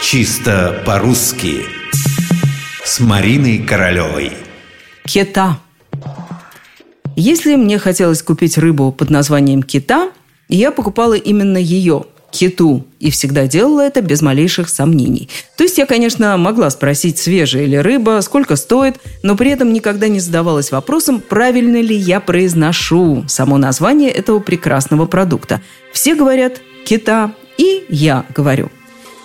Чисто по-русски С Мариной Королевой Кита Если мне хотелось купить рыбу под названием кита, я покупала именно ее – киту, и всегда делала это без малейших сомнений. То есть я, конечно, могла спросить, свежая ли рыба, сколько стоит, но при этом никогда не задавалась вопросом, правильно ли я произношу само название этого прекрасного продукта. Все говорят «кита», и я говорю.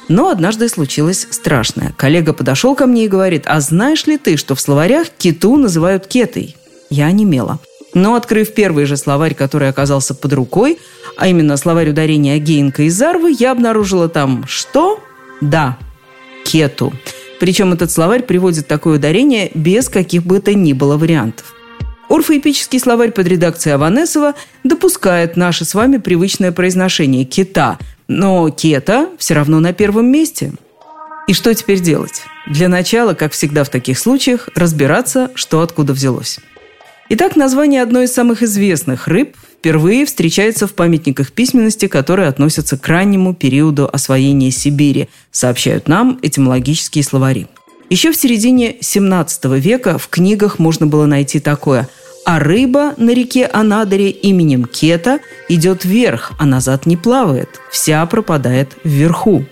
Но однажды случилось страшное. Коллега подошел ко мне и говорит, «А знаешь ли ты, что в словарях киту называют кетой?» Я немела. Но, открыв первый же словарь, который оказался под рукой, а именно словарь ударения Гейнка и Зарвы, я обнаружила там что? Да, кету. Причем этот словарь приводит такое ударение без каких бы то ни было вариантов. Орфоэпический словарь под редакцией Аванесова допускает наше с вами привычное произношение «кита», но «кета» все равно на первом месте. И что теперь делать? Для начала, как всегда в таких случаях, разбираться, что откуда взялось. Итак, название одной из самых известных рыб впервые встречается в памятниках письменности, которые относятся к раннему периоду освоения Сибири, сообщают нам этимологические словари. Еще в середине 17 века в книгах можно было найти такое «А рыба на реке Анадыре именем Кета идет вверх, а назад не плавает, вся пропадает вверху».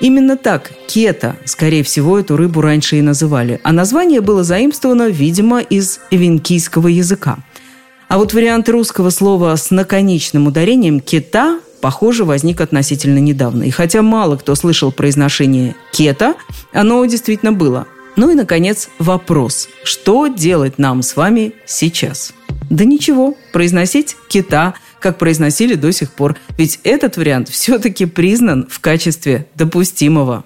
Именно так кета, скорее всего, эту рыбу раньше и называли, а название было заимствовано, видимо, из эвенкийского языка. А вот вариант русского слова с наконечным ударением «кета» похоже, возник относительно недавно. И хотя мало кто слышал произношение «кета», оно действительно было. Ну и, наконец, вопрос. Что делать нам с вами сейчас? Да ничего, произносить «кита», как произносили до сих пор. Ведь этот вариант все-таки признан в качестве допустимого.